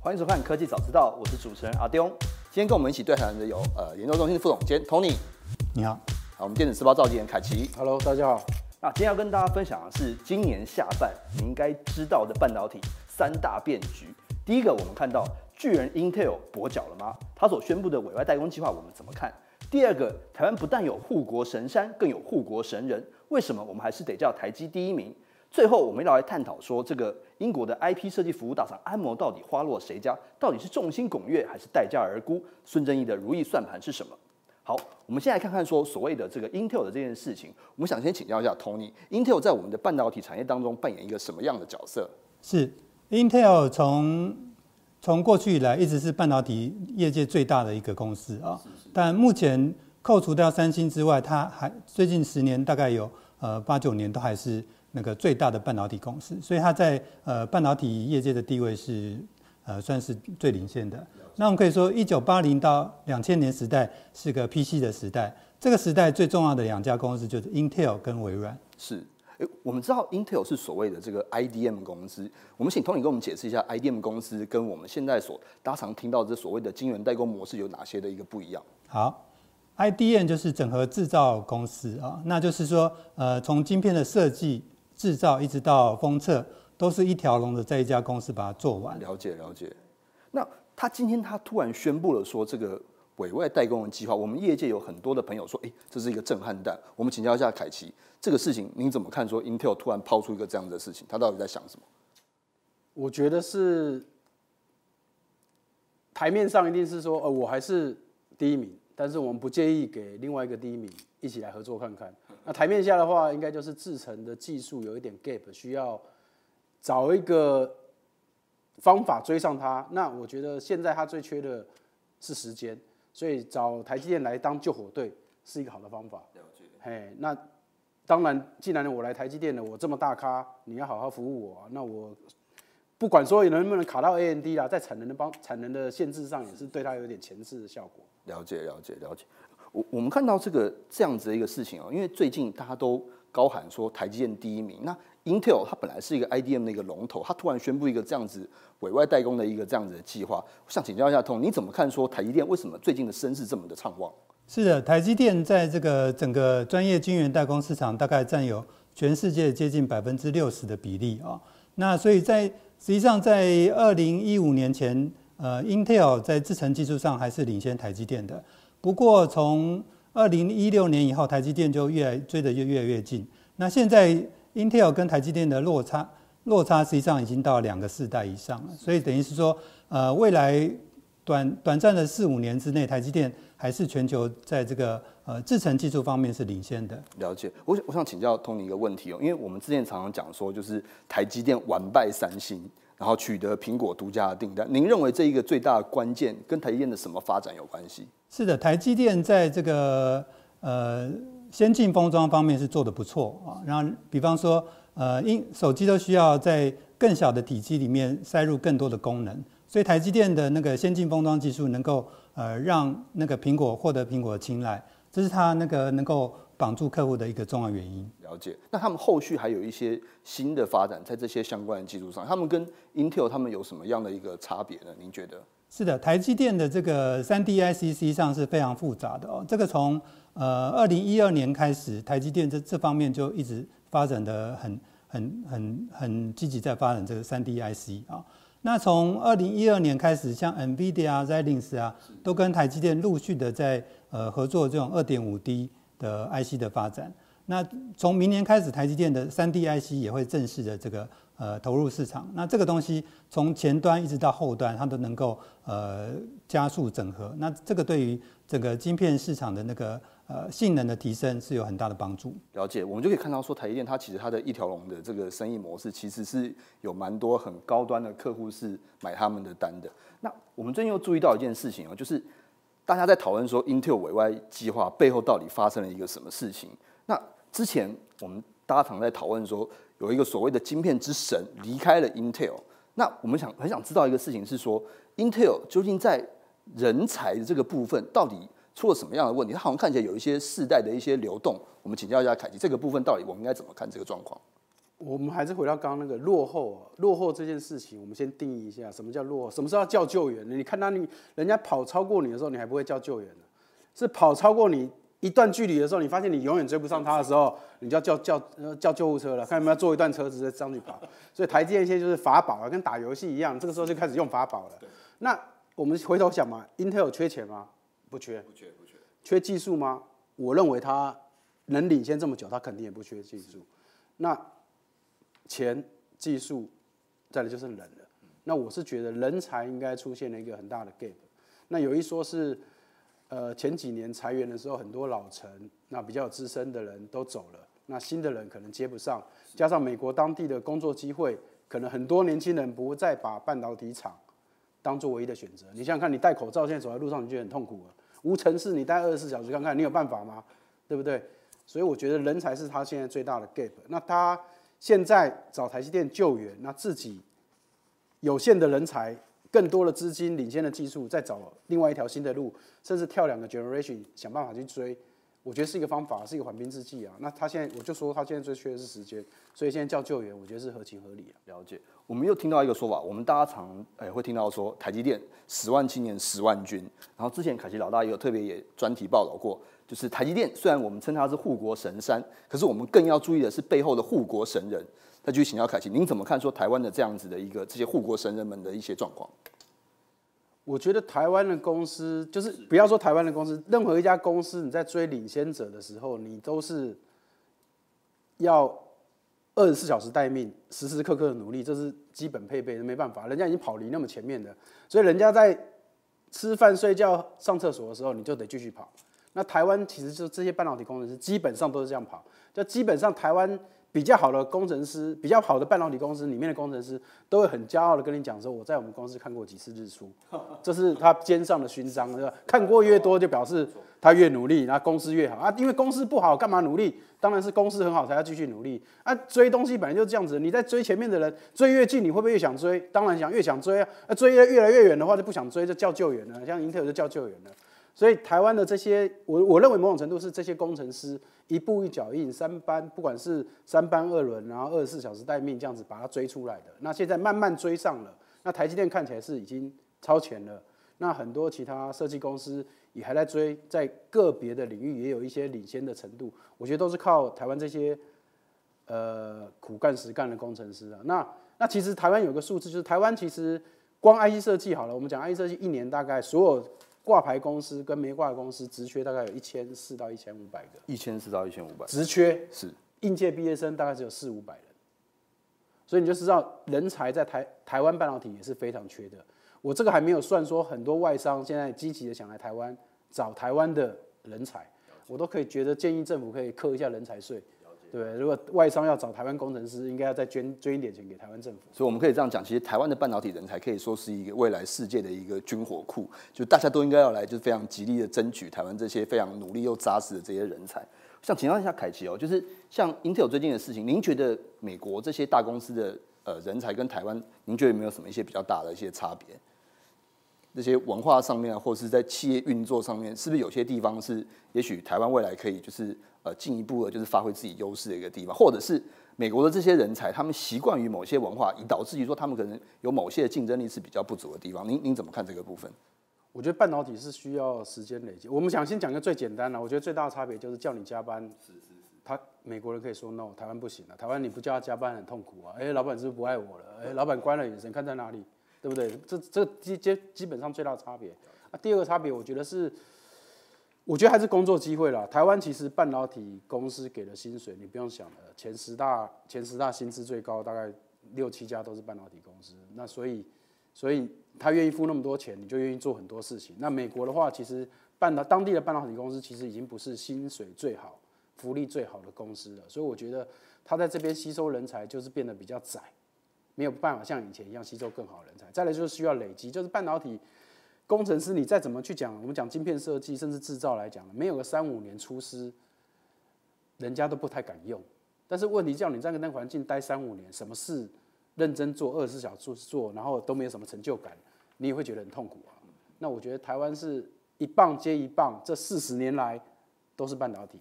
欢迎收看《科技早知道》，我是主持人阿丢。今天跟我们一起对谈的有呃研究中心的副总监 Tony，你好，好，我们电子时报召集人凯奇。Hello，大家好。那今天要跟大家分享的是今年下半你应该知道的半导体三大变局。第一个，我们看到巨人 Intel 跛脚了吗？他所宣布的委外代工计划，我们怎么看？第二个，台湾不但有护国神山，更有护国神人，为什么我们还是得叫台积第一名？最后，我们要来探讨说，这个英国的 IP 设计服务大厂安谋到底花落谁家？到底是众星拱月还是待价而沽？孙正义的如意算盘是什么？好，我们先来看看说所谓的这个 Intel 的这件事情。我们想先请教一下 Tony，Intel 在我们的半导体产业当中扮演一个什么样的角色？是 Intel 从从过去以来一直是半导体业界最大的一个公司啊，但目前扣除掉三星之外，它还最近十年大概有呃八九年都还是那个最大的半导体公司，所以它在呃半导体业界的地位是呃算是最领先的。那我们可以说，一九八零到两千年时代是个 PC 的时代，这个时代最重要的两家公司就是 Intel 跟微软。是，诶，我们知道 Intel 是所谓的这个 IDM 公司，我们请 Tony 跟我们解释一下 IDM 公司跟我们现在所大家常听到这所谓的晶圆代工模式有哪些的一个不一样？好，IDM 就是整合制造公司啊，那就是说，呃，从晶片的设计、制造一直到封测，都是一条龙的在一家公司把它做完。了解了解。那他今天他突然宣布了说这个委外代工的计划，我们业界有很多的朋友说，诶，这是一个震撼弹。我们请教一下凯奇，这个事情您怎么看？说 Intel 突然抛出一个这样的事情，他到底在想什么？我觉得是台面上一定是说，呃，我还是第一名，但是我们不介意给另外一个第一名一起来合作看看。那台面下的话，应该就是制成的技术有一点 gap，需要找一个方法追上它。那我觉得现在他最缺的是时间，所以找台积电来当救火队是一个好的方法。了解。嘿，那当然，既然我来台积电了，我这么大咖，你要好好服务我啊。那我不管说能不能卡到 AMD 啦，在产能的帮产能的限制上，也是对它有点前置的效果。了解了解了解。我我们看到这个这样子的一个事情哦，因为最近大家都高喊说台积电第一名，那 Intel 它本来是一个 IDM 的一个龙头，它突然宣布一个这样子委外代工的一个这样子的计划，我想请教一下通，你怎么看说台积电为什么最近的声势这么的畅旺？是的，台积电在这个整个专业晶圆代工市场大概占有全世界接近百分之六十的比例啊。那所以在实际上在二零一五年前，呃，Intel 在制程技术上还是领先台积电的。不过从二零一六年以后，台积电就越来追得越越来越近。那现在 Intel 跟台积电的落差落差实际上已经到两个世代以上了，所以等于是说，呃，未来短短暂的四五年之内，台积电还是全球在这个呃制程技术方面是领先的。了解，我想我想请教 Tony 一个问题哦，因为我们之前常常讲说，就是台积电完败三星，然后取得苹果独家的订单。您认为这一个最大的关键跟台积电的什么发展有关系？是的，台积电在这个呃先进封装方面是做得不错啊。然后比方说，呃，因手机都需要在更小的体积里面塞入更多的功能，所以台积电的那个先进封装技术能够呃让那个苹果获得苹果的青睐，这是它那个能够绑住客户的一个重要原因。了解。那他们后续还有一些新的发展在这些相关的技术上，他们跟 Intel 他们有什么样的一个差别呢？您觉得？是的，台积电的这个三 D IC 实际上是非常复杂的哦。这个从呃二零一二年开始，台积电这这方面就一直发展的很很很很积极，在发展这个三 D IC 啊。那从二零一二年开始，像 NVIDIA 啊、Xilinx 啊，都跟台积电陆续的在呃合作这种二点五 D 的 IC 的发展。那从明年开始，台积电的三 D IC 也会正式的这个呃投入市场。那这个东西从前端一直到后端，它都能够呃加速整合。那这个对于整个晶片市场的那个呃性能的提升是有很大的帮助。了解，我们就可以看到说，台积电它其实它的一条龙的这个生意模式，其实是有蛮多很高端的客户是买他们的单的。那我们最近又注意到一件事情哦，就是大家在讨论说 Intel 委外计划背后到底发生了一个什么事情？那之前我们大家常在讨论说，有一个所谓的晶片之神离开了 Intel。那我们想很想知道一个事情是说，Intel 究竟在人才的这个部分到底出了什么样的问题？它好像看起来有一些世代的一些流动。我们请教一下凯奇，这个部分到底我们应该怎么看这个状况？我们还是回到刚刚那个落后啊，落后这件事情，我们先定义一下，什么叫落后？什么时候叫救援呢？你看到你人家跑超过你的时候，你还不会叫救援呢？是跑超过你一段距离的时候，你发现你永远追不上他的时候，你就要叫叫呃叫救护车了，看有没有坐一段车子再上去跑。所以台积电现在就是法宝啊，跟打游戏一样，这个时候就开始用法宝了。那我们回头想嘛，Intel 缺钱吗？不缺，不缺不缺。缺技术吗？我认为他能领先这么久，他肯定也不缺技术。那钱、技术，再来就是人了。那我是觉得人才应该出现了一个很大的 gap。那有一说是，呃，前几年裁员的时候，很多老臣、那比较资深的人都走了，那新的人可能接不上，加上美国当地的工作机会，可能很多年轻人不再把半导体厂当做唯一的选择。你想想看，你戴口罩现在走在路上，你觉得很痛苦了。无尘室你待二十四小时看看，你有办法吗？对不对？所以我觉得人才是他现在最大的 gap。那他。现在找台积电救援，那自己有限的人才、更多的资金、领先的技术，再找另外一条新的路，甚至跳两个 generation，想办法去追，我觉得是一个方法，是一个缓兵之计啊。那他现在，我就说他现在最缺的是时间，所以现在叫救援，我觉得是合情合理啊。了解。我们又听到一个说法，我们大家常诶会听到说，台积电十万青年十万军，然后之前凯奇老大也有特别也专题报道过。就是台积电，虽然我们称它是护国神山，可是我们更要注意的是背后的护国神人。那就请教凯奇，您怎么看说台湾的这样子的一个这些护国神人们的一些状况？我觉得台湾的公司，就是不要说台湾的公司，任何一家公司，你在追领先者的时候，你都是要二十四小时待命，时时刻刻的努力，这是基本配备，没办法，人家已经跑离那么前面的，所以人家在吃饭、睡觉、上厕所的时候，你就得继续跑。那台湾其实就这些半导体工程师基本上都是这样跑，就基本上台湾比较好的工程师，比较好的半导体公司里面的工程师都会很骄傲的跟你讲说，我在我们公司看过几次日出，这是他肩上的勋章，对吧？看过越多就表示他越努力，那公司越好啊。因为公司不好，干嘛努力？当然是公司很好才要继续努力啊。追东西本来就是这样子，你在追前面的人，追越近你会不会越想追？当然想越想追啊。那追越来越远的话就不想追，就叫救援了。像英特尔就叫救援了。所以台湾的这些，我我认为某种程度是这些工程师一步一脚印，三班不管是三班二轮，然后二十四小时待命这样子把它追出来的。那现在慢慢追上了，那台积电看起来是已经超前了。那很多其他设计公司也还在追，在个别的领域也有一些领先的程度。我觉得都是靠台湾这些呃苦干实干的工程师啊。那那其实台湾有个数字，就是台湾其实光 IC 设计好了，我们讲 IC 设计一年大概所有。挂牌公司跟没挂公司职缺大概有一千四到一千五百个，一千四到一千五百。职缺？是。应届毕业生大概只有四五百人，所以你就知道人才在台台湾半导体也是非常缺的。我这个还没有算说很多外商现在积极的想来台湾找台湾的人才，我都可以觉得建议政府可以扣一下人才税。对，如果外商要找台湾工程师，应该要再捐捐一点钱给台湾政府。所以我们可以这样讲，其实台湾的半导体人才可以说是一个未来世界的一个军火库，就大家都应该要来，就是非常极力的争取台湾这些非常努力又扎实的这些人才。想请教一下凯奇哦，就是像 Intel 最近的事情，您觉得美国这些大公司的呃人才跟台湾，您觉得有没有什么一些比较大的一些差别？这些文化上面，或者是在企业运作上面，是不是有些地方是也许台湾未来可以就是呃进一步的，就是发挥自己优势的一个地方，或者是美国的这些人才，他们习惯于某些文化，以导致于说他们可能有某些竞争力是比较不足的地方。您您怎么看这个部分？我觉得半导体是需要时间累积。我们想先讲个最简单的，我觉得最大的差别就是叫你加班，是是是，他美国人可以说 no，台湾不行了，台湾你不叫他加班很痛苦啊。哎，老板是不是不爱我了？哎，老板关了眼神看在哪里？对不对？这这基基基本上最大的差别。啊，第二个差别，我觉得是，我觉得还是工作机会啦。台湾其实半导体公司给的薪水，你不用想了，前十大前十大薪资最高，大概六七家都是半导体公司。那所以，所以他愿意付那么多钱，你就愿意做很多事情。那美国的话，其实半导当地的半导体公司其实已经不是薪水最好、福利最好的公司了。所以我觉得他在这边吸收人才就是变得比较窄。没有办法像以前一样吸收更好的人才。再来就是需要累积，就是半导体工程师，你再怎么去讲，我们讲晶片设计甚至制造来讲，没有个三五年出师，人家都不太敢用。但是问题叫你在那个环境待三五年，什么事认真做，二十四小时做，然后都没有什么成就感，你也会觉得很痛苦啊。那我觉得台湾是一棒接一棒，这四十年来都是半导体。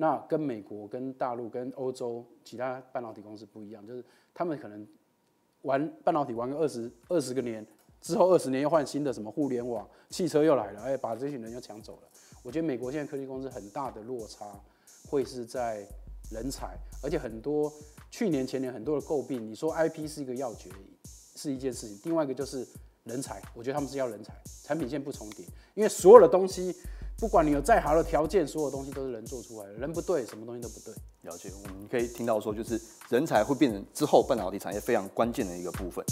那跟美国、跟大陆、跟欧洲其他半导体公司不一样，就是他们可能玩半导体玩个二十二十个年之后，二十年又换新的什么互联网、汽车又来了，哎，把这群人又抢走了。我觉得美国现在科技公司很大的落差会是在人才，而且很多去年前年很多的诟病，你说 IP 是一个要诀是一件事情，另外一个就是人才，我觉得他们是要人才，产品线不重叠，因为所有的东西。不管你有再好的条件，所有东西都是人做出来的，人不对，什么东西都不对。了解，我们可以听到说，就是人才会变成之后半导体产业非常关键的一个部分。